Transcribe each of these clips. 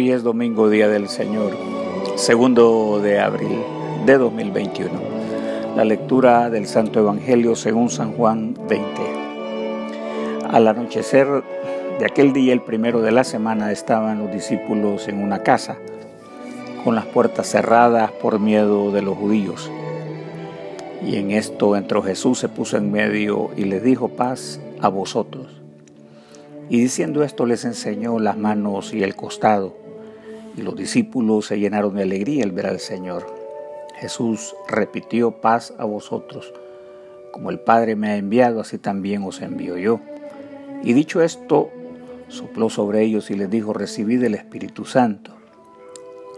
Hoy es domingo, día del Señor, segundo de abril de 2021. La lectura del Santo Evangelio según San Juan 20. Al anochecer de aquel día, el primero de la semana, estaban los discípulos en una casa, con las puertas cerradas por miedo de los judíos. Y en esto entró Jesús, se puso en medio y les dijo paz a vosotros. Y diciendo esto les enseñó las manos y el costado. Y los discípulos se llenaron de alegría al ver al Señor. Jesús repitió paz a vosotros. Como el Padre me ha enviado, así también os envío yo. Y dicho esto, sopló sobre ellos y les dijo, recibid el Espíritu Santo.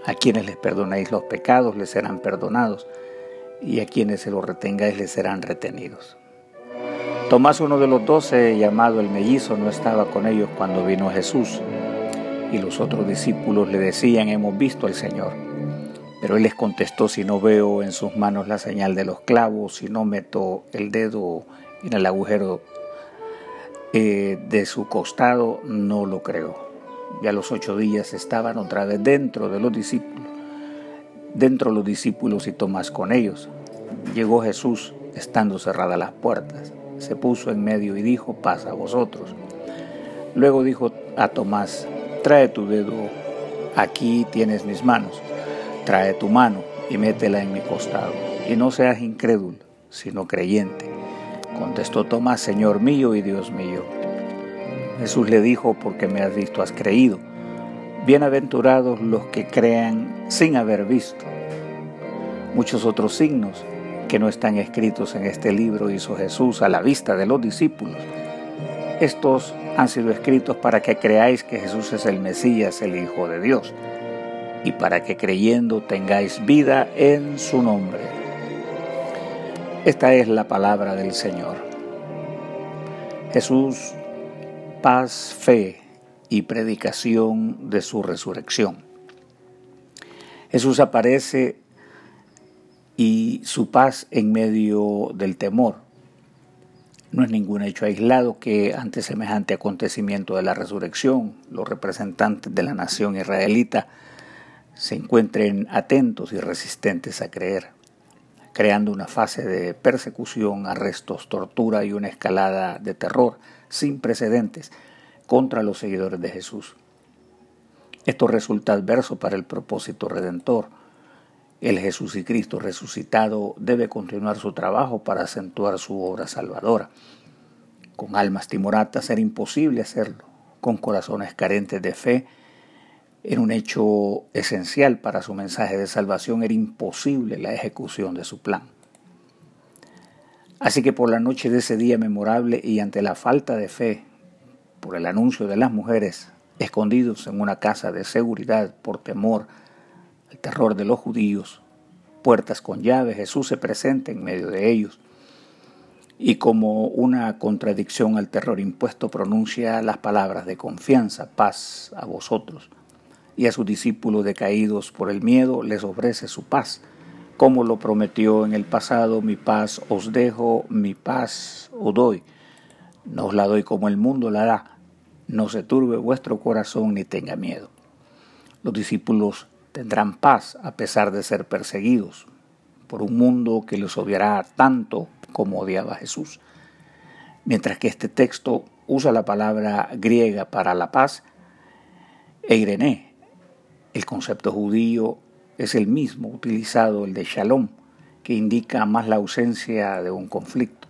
A quienes les perdonáis los pecados les serán perdonados, y a quienes se los retengáis les serán retenidos. Tomás, uno de los doce, llamado el mellizo, no estaba con ellos cuando vino Jesús. Y los otros discípulos le decían, hemos visto al Señor. Pero él les contestó, si no veo en sus manos la señal de los clavos, si no meto el dedo en el agujero eh, de su costado, no lo creo. Ya los ocho días estaban otra vez dentro de los discípulos, dentro los discípulos y Tomás con ellos. Llegó Jesús estando cerradas las puertas se puso en medio y dijo, paz a vosotros. Luego dijo a Tomás, trae tu dedo, aquí tienes mis manos, trae tu mano y métela en mi costado, y no seas incrédulo, sino creyente. Contestó Tomás, Señor mío y Dios mío. Jesús le dijo, porque me has visto, has creído. Bienaventurados los que crean sin haber visto. Muchos otros signos que no están escritos en este libro hizo Jesús a la vista de los discípulos. Estos han sido escritos para que creáis que Jesús es el Mesías, el Hijo de Dios, y para que creyendo tengáis vida en su nombre. Esta es la palabra del Señor. Jesús, paz, fe y predicación de su resurrección. Jesús aparece y su paz en medio del temor. No es ningún hecho aislado que ante semejante acontecimiento de la resurrección los representantes de la nación israelita se encuentren atentos y resistentes a creer, creando una fase de persecución, arrestos, tortura y una escalada de terror sin precedentes contra los seguidores de Jesús. Esto resulta adverso para el propósito redentor, el Jesús y Cristo resucitado debe continuar su trabajo para acentuar su obra salvadora. Con almas timoratas era imposible hacerlo. Con corazones carentes de fe, en un hecho esencial para su mensaje de salvación era imposible la ejecución de su plan. Así que por la noche de ese día memorable y ante la falta de fe, por el anuncio de las mujeres escondidos en una casa de seguridad por temor el terror de los judíos, puertas con llave, Jesús se presenta en medio de ellos. Y como una contradicción al terror impuesto pronuncia las palabras de confianza, paz a vosotros, y a sus discípulos decaídos por el miedo les ofrece su paz, como lo prometió en el pasado, mi paz os dejo, mi paz os doy, no os la doy como el mundo la da, no se turbe vuestro corazón ni tenga miedo. Los discípulos tendrán paz a pesar de ser perseguidos por un mundo que los odiará tanto como odiaba Jesús. Mientras que este texto usa la palabra griega para la paz, eirené, el concepto judío es el mismo utilizado, el de shalom, que indica más la ausencia de un conflicto,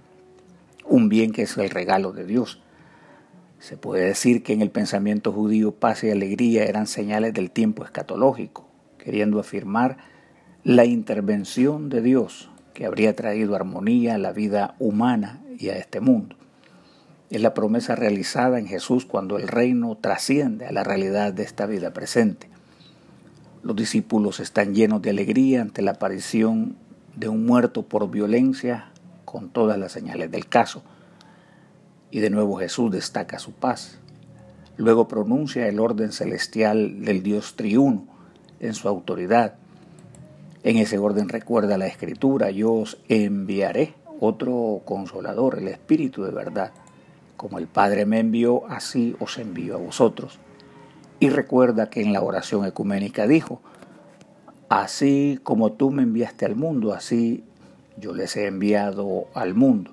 un bien que es el regalo de Dios. Se puede decir que en el pensamiento judío paz y alegría eran señales del tiempo escatológico, queriendo afirmar la intervención de Dios que habría traído armonía a la vida humana y a este mundo. Es la promesa realizada en Jesús cuando el reino trasciende a la realidad de esta vida presente. Los discípulos están llenos de alegría ante la aparición de un muerto por violencia con todas las señales del caso. Y de nuevo Jesús destaca su paz. Luego pronuncia el orden celestial del Dios triuno en su autoridad. En ese orden recuerda la escritura, yo os enviaré otro consolador, el Espíritu de verdad. Como el Padre me envió, así os envío a vosotros. Y recuerda que en la oración ecuménica dijo, así como tú me enviaste al mundo, así yo les he enviado al mundo.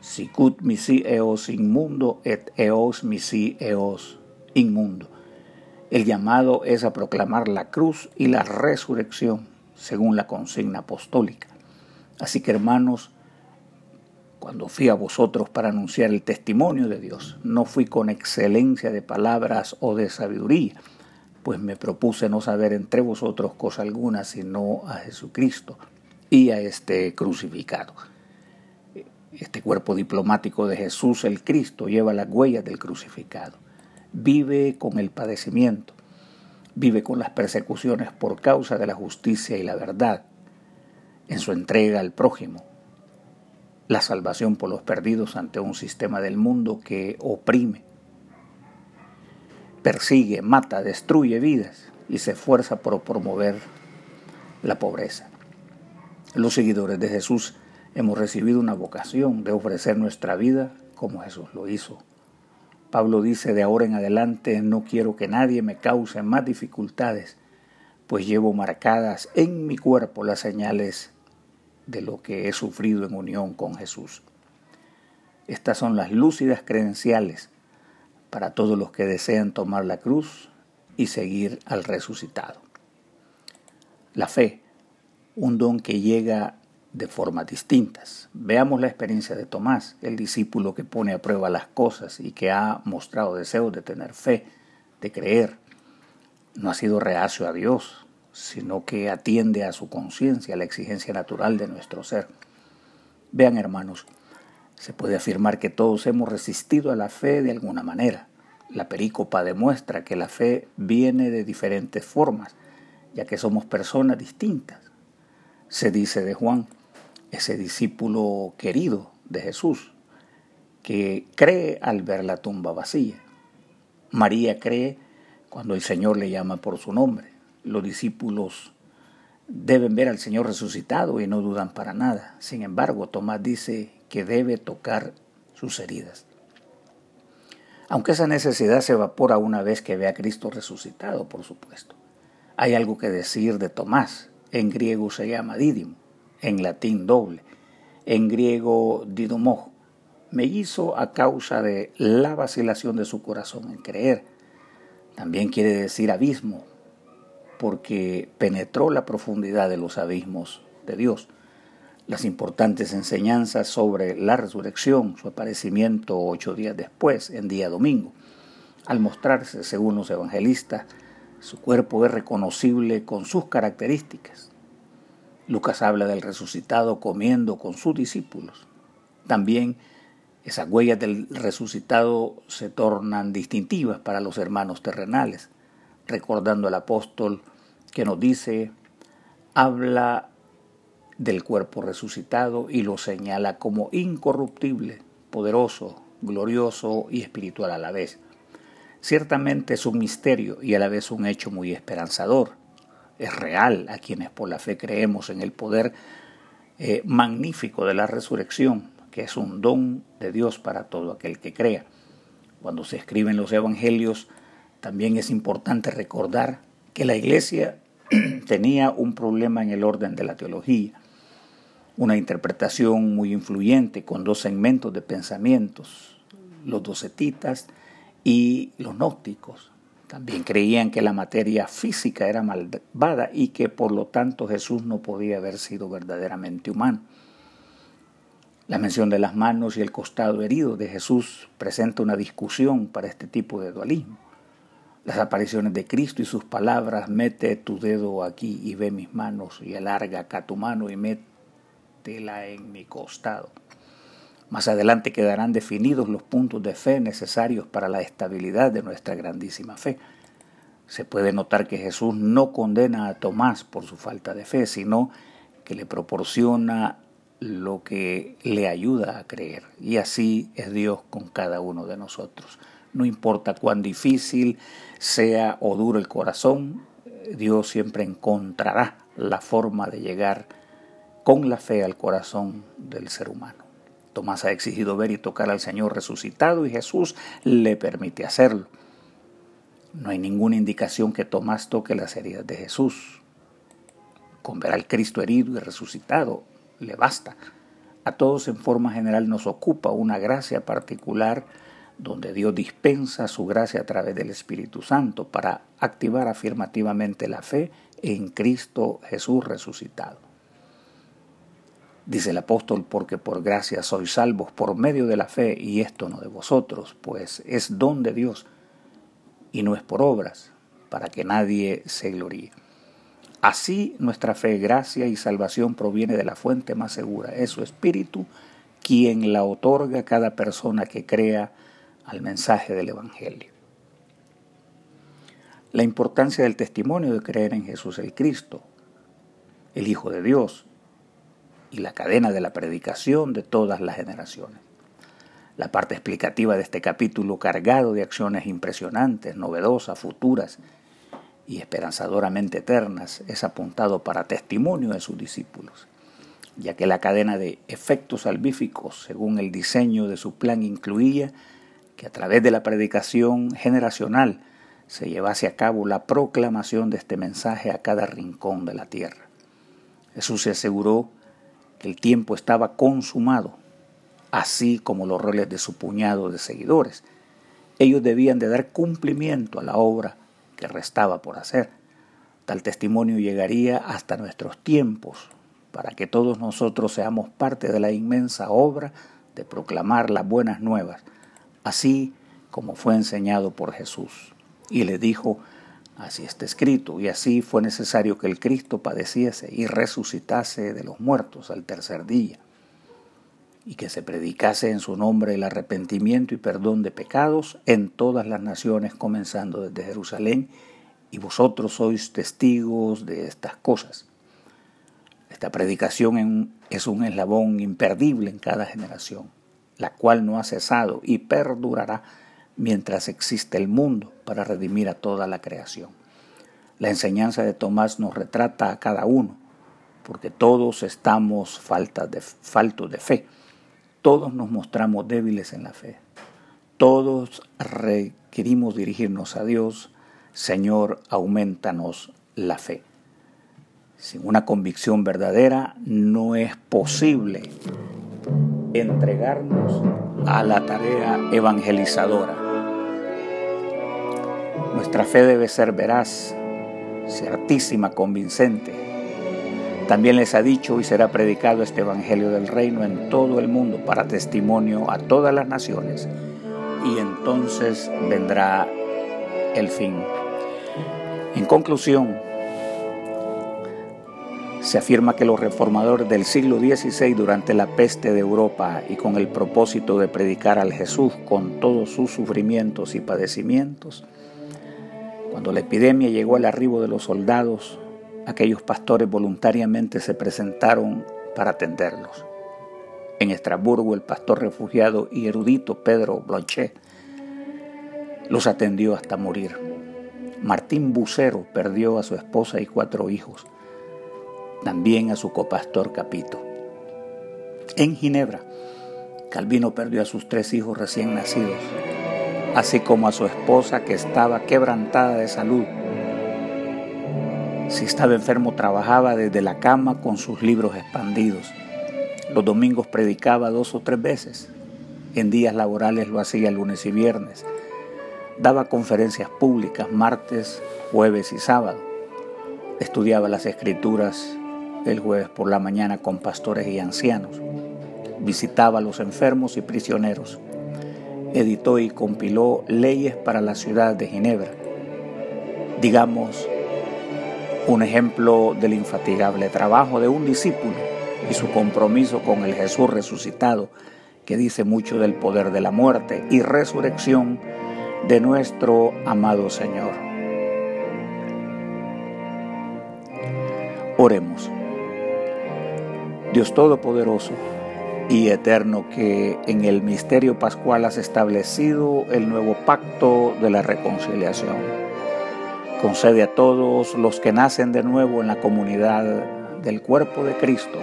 Sicut misi eos inmundo et eos misi eos inmundo. El llamado es a proclamar la cruz y la resurrección según la consigna apostólica. Así que hermanos, cuando fui a vosotros para anunciar el testimonio de Dios, no fui con excelencia de palabras o de sabiduría, pues me propuse no saber entre vosotros cosa alguna sino a Jesucristo y a este crucificado. Este cuerpo diplomático de Jesús el Cristo lleva las huellas del crucificado. Vive con el padecimiento, vive con las persecuciones por causa de la justicia y la verdad, en su entrega al prójimo, la salvación por los perdidos ante un sistema del mundo que oprime, persigue, mata, destruye vidas y se esfuerza por promover la pobreza. Los seguidores de Jesús hemos recibido una vocación de ofrecer nuestra vida como Jesús lo hizo Pablo dice, de ahora en adelante no quiero que nadie me cause más dificultades, pues llevo marcadas en mi cuerpo las señales de lo que he sufrido en unión con Jesús. Estas son las lúcidas credenciales para todos los que desean tomar la cruz y seguir al resucitado. La fe, un don que llega de formas distintas. Veamos la experiencia de Tomás, el discípulo que pone a prueba las cosas y que ha mostrado deseo de tener fe, de creer. No ha sido reacio a Dios, sino que atiende a su conciencia, a la exigencia natural de nuestro ser. Vean hermanos, se puede afirmar que todos hemos resistido a la fe de alguna manera. La perícopa demuestra que la fe viene de diferentes formas, ya que somos personas distintas. Se dice de Juan, ese discípulo querido de Jesús, que cree al ver la tumba vacía. María cree cuando el Señor le llama por su nombre. Los discípulos deben ver al Señor resucitado y no dudan para nada. Sin embargo, Tomás dice que debe tocar sus heridas. Aunque esa necesidad se evapora una vez que ve a Cristo resucitado, por supuesto. Hay algo que decir de Tomás. En griego se llama Dídimo en latín doble, en griego didomo, me hizo a causa de la vacilación de su corazón en creer. También quiere decir abismo, porque penetró la profundidad de los abismos de Dios. Las importantes enseñanzas sobre la resurrección, su aparecimiento ocho días después, en día domingo. Al mostrarse, según los evangelistas, su cuerpo es reconocible con sus características. Lucas habla del resucitado comiendo con sus discípulos. También esas huellas del resucitado se tornan distintivas para los hermanos terrenales, recordando al apóstol que nos dice, habla del cuerpo resucitado y lo señala como incorruptible, poderoso, glorioso y espiritual a la vez. Ciertamente es un misterio y a la vez un hecho muy esperanzador es real a quienes por la fe creemos en el poder eh, magnífico de la resurrección, que es un don de Dios para todo aquel que crea. Cuando se escriben los evangelios, también es importante recordar que la iglesia tenía un problema en el orden de la teología, una interpretación muy influyente con dos segmentos de pensamientos, los docetitas y los gnósticos. También creían que la materia física era malvada y que por lo tanto Jesús no podía haber sido verdaderamente humano. La mención de las manos y el costado herido de Jesús presenta una discusión para este tipo de dualismo. Las apariciones de Cristo y sus palabras, mete tu dedo aquí y ve mis manos y alarga acá tu mano y métela en mi costado. Más adelante quedarán definidos los puntos de fe necesarios para la estabilidad de nuestra grandísima fe. Se puede notar que Jesús no condena a Tomás por su falta de fe, sino que le proporciona lo que le ayuda a creer. Y así es Dios con cada uno de nosotros. No importa cuán difícil sea o duro el corazón, Dios siempre encontrará la forma de llegar con la fe al corazón del ser humano. Tomás ha exigido ver y tocar al Señor resucitado y Jesús le permite hacerlo. No hay ninguna indicación que Tomás toque las heridas de Jesús. Con ver al Cristo herido y resucitado le basta. A todos en forma general nos ocupa una gracia particular donde Dios dispensa su gracia a través del Espíritu Santo para activar afirmativamente la fe en Cristo Jesús resucitado. Dice el apóstol, porque por gracia sois salvos por medio de la fe, y esto no de vosotros, pues es don de Dios, y no es por obras, para que nadie se gloríe. Así nuestra fe, gracia y salvación proviene de la fuente más segura, es su Espíritu, quien la otorga a cada persona que crea al mensaje del Evangelio. La importancia del testimonio de creer en Jesús el Cristo, el Hijo de Dios, y la cadena de la predicación de todas las generaciones. La parte explicativa de este capítulo, cargado de acciones impresionantes, novedosas, futuras y esperanzadoramente eternas, es apuntado para testimonio de sus discípulos, ya que la cadena de efectos salvíficos, según el diseño de su plan, incluía que a través de la predicación generacional se llevase a cabo la proclamación de este mensaje a cada rincón de la tierra. Jesús se aseguró el tiempo estaba consumado, así como los roles de su puñado de seguidores. Ellos debían de dar cumplimiento a la obra que restaba por hacer. Tal testimonio llegaría hasta nuestros tiempos, para que todos nosotros seamos parte de la inmensa obra de proclamar las buenas nuevas así como fue enseñado por Jesús. Y le dijo, así está escrito, y así fue necesario que el Cristo padeciese y resucitase de los muertos al tercer día, y que se predicase en su nombre el arrepentimiento y perdón de pecados en todas las naciones, comenzando desde Jerusalén, y vosotros sois testigos de estas cosas. Esta predicación es un eslabón imperdible en cada generación la cual no ha cesado y perdurará mientras existe el mundo para redimir a toda la creación. La enseñanza de Tomás nos retrata a cada uno, porque todos estamos faltos de, faltos de fe, todos nos mostramos débiles en la fe, todos requerimos dirigirnos a Dios, Señor, aumentanos la fe. Sin una convicción verdadera no es posible entregarnos a la tarea evangelizadora. Nuestra fe debe ser veraz, certísima, convincente. También les ha dicho y será predicado este Evangelio del Reino en todo el mundo para testimonio a todas las naciones. Y entonces vendrá el fin. En conclusión, se afirma que los reformadores del siglo XVI durante la peste de Europa y con el propósito de predicar al Jesús con todos sus sufrimientos y padecimientos, cuando la epidemia llegó al arribo de los soldados, aquellos pastores voluntariamente se presentaron para atenderlos. En Estrasburgo el pastor refugiado y erudito Pedro Blanchet los atendió hasta morir. Martín Bucero perdió a su esposa y cuatro hijos también a su copastor Capito. En Ginebra, Calvino perdió a sus tres hijos recién nacidos, así como a su esposa que estaba quebrantada de salud. Si estaba enfermo trabajaba desde la cama con sus libros expandidos. Los domingos predicaba dos o tres veces. En días laborales lo hacía lunes y viernes. Daba conferencias públicas martes, jueves y sábado. Estudiaba las escrituras el jueves por la mañana con pastores y ancianos. Visitaba a los enfermos y prisioneros. Editó y compiló leyes para la ciudad de Ginebra. Digamos, un ejemplo del infatigable trabajo de un discípulo y su compromiso con el Jesús resucitado, que dice mucho del poder de la muerte y resurrección de nuestro amado Señor. Oremos. Dios Todopoderoso y Eterno, que en el misterio pascual has establecido el nuevo pacto de la reconciliación. Concede a todos los que nacen de nuevo en la comunidad del cuerpo de Cristo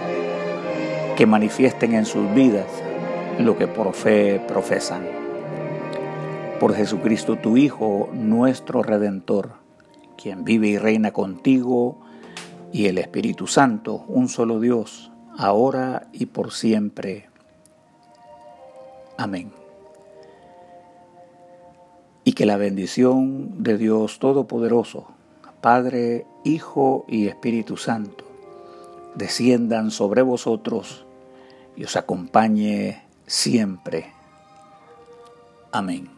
que manifiesten en sus vidas lo que por fe profesan. por Jesucristo tu Hijo, nuestro Redentor, quien vive y reina contigo y el Espíritu Santo, un solo Dios, ahora y por siempre. Amén. Y que la bendición de Dios Todopoderoso, Padre, Hijo y Espíritu Santo, desciendan sobre vosotros y os acompañe siempre. Amén.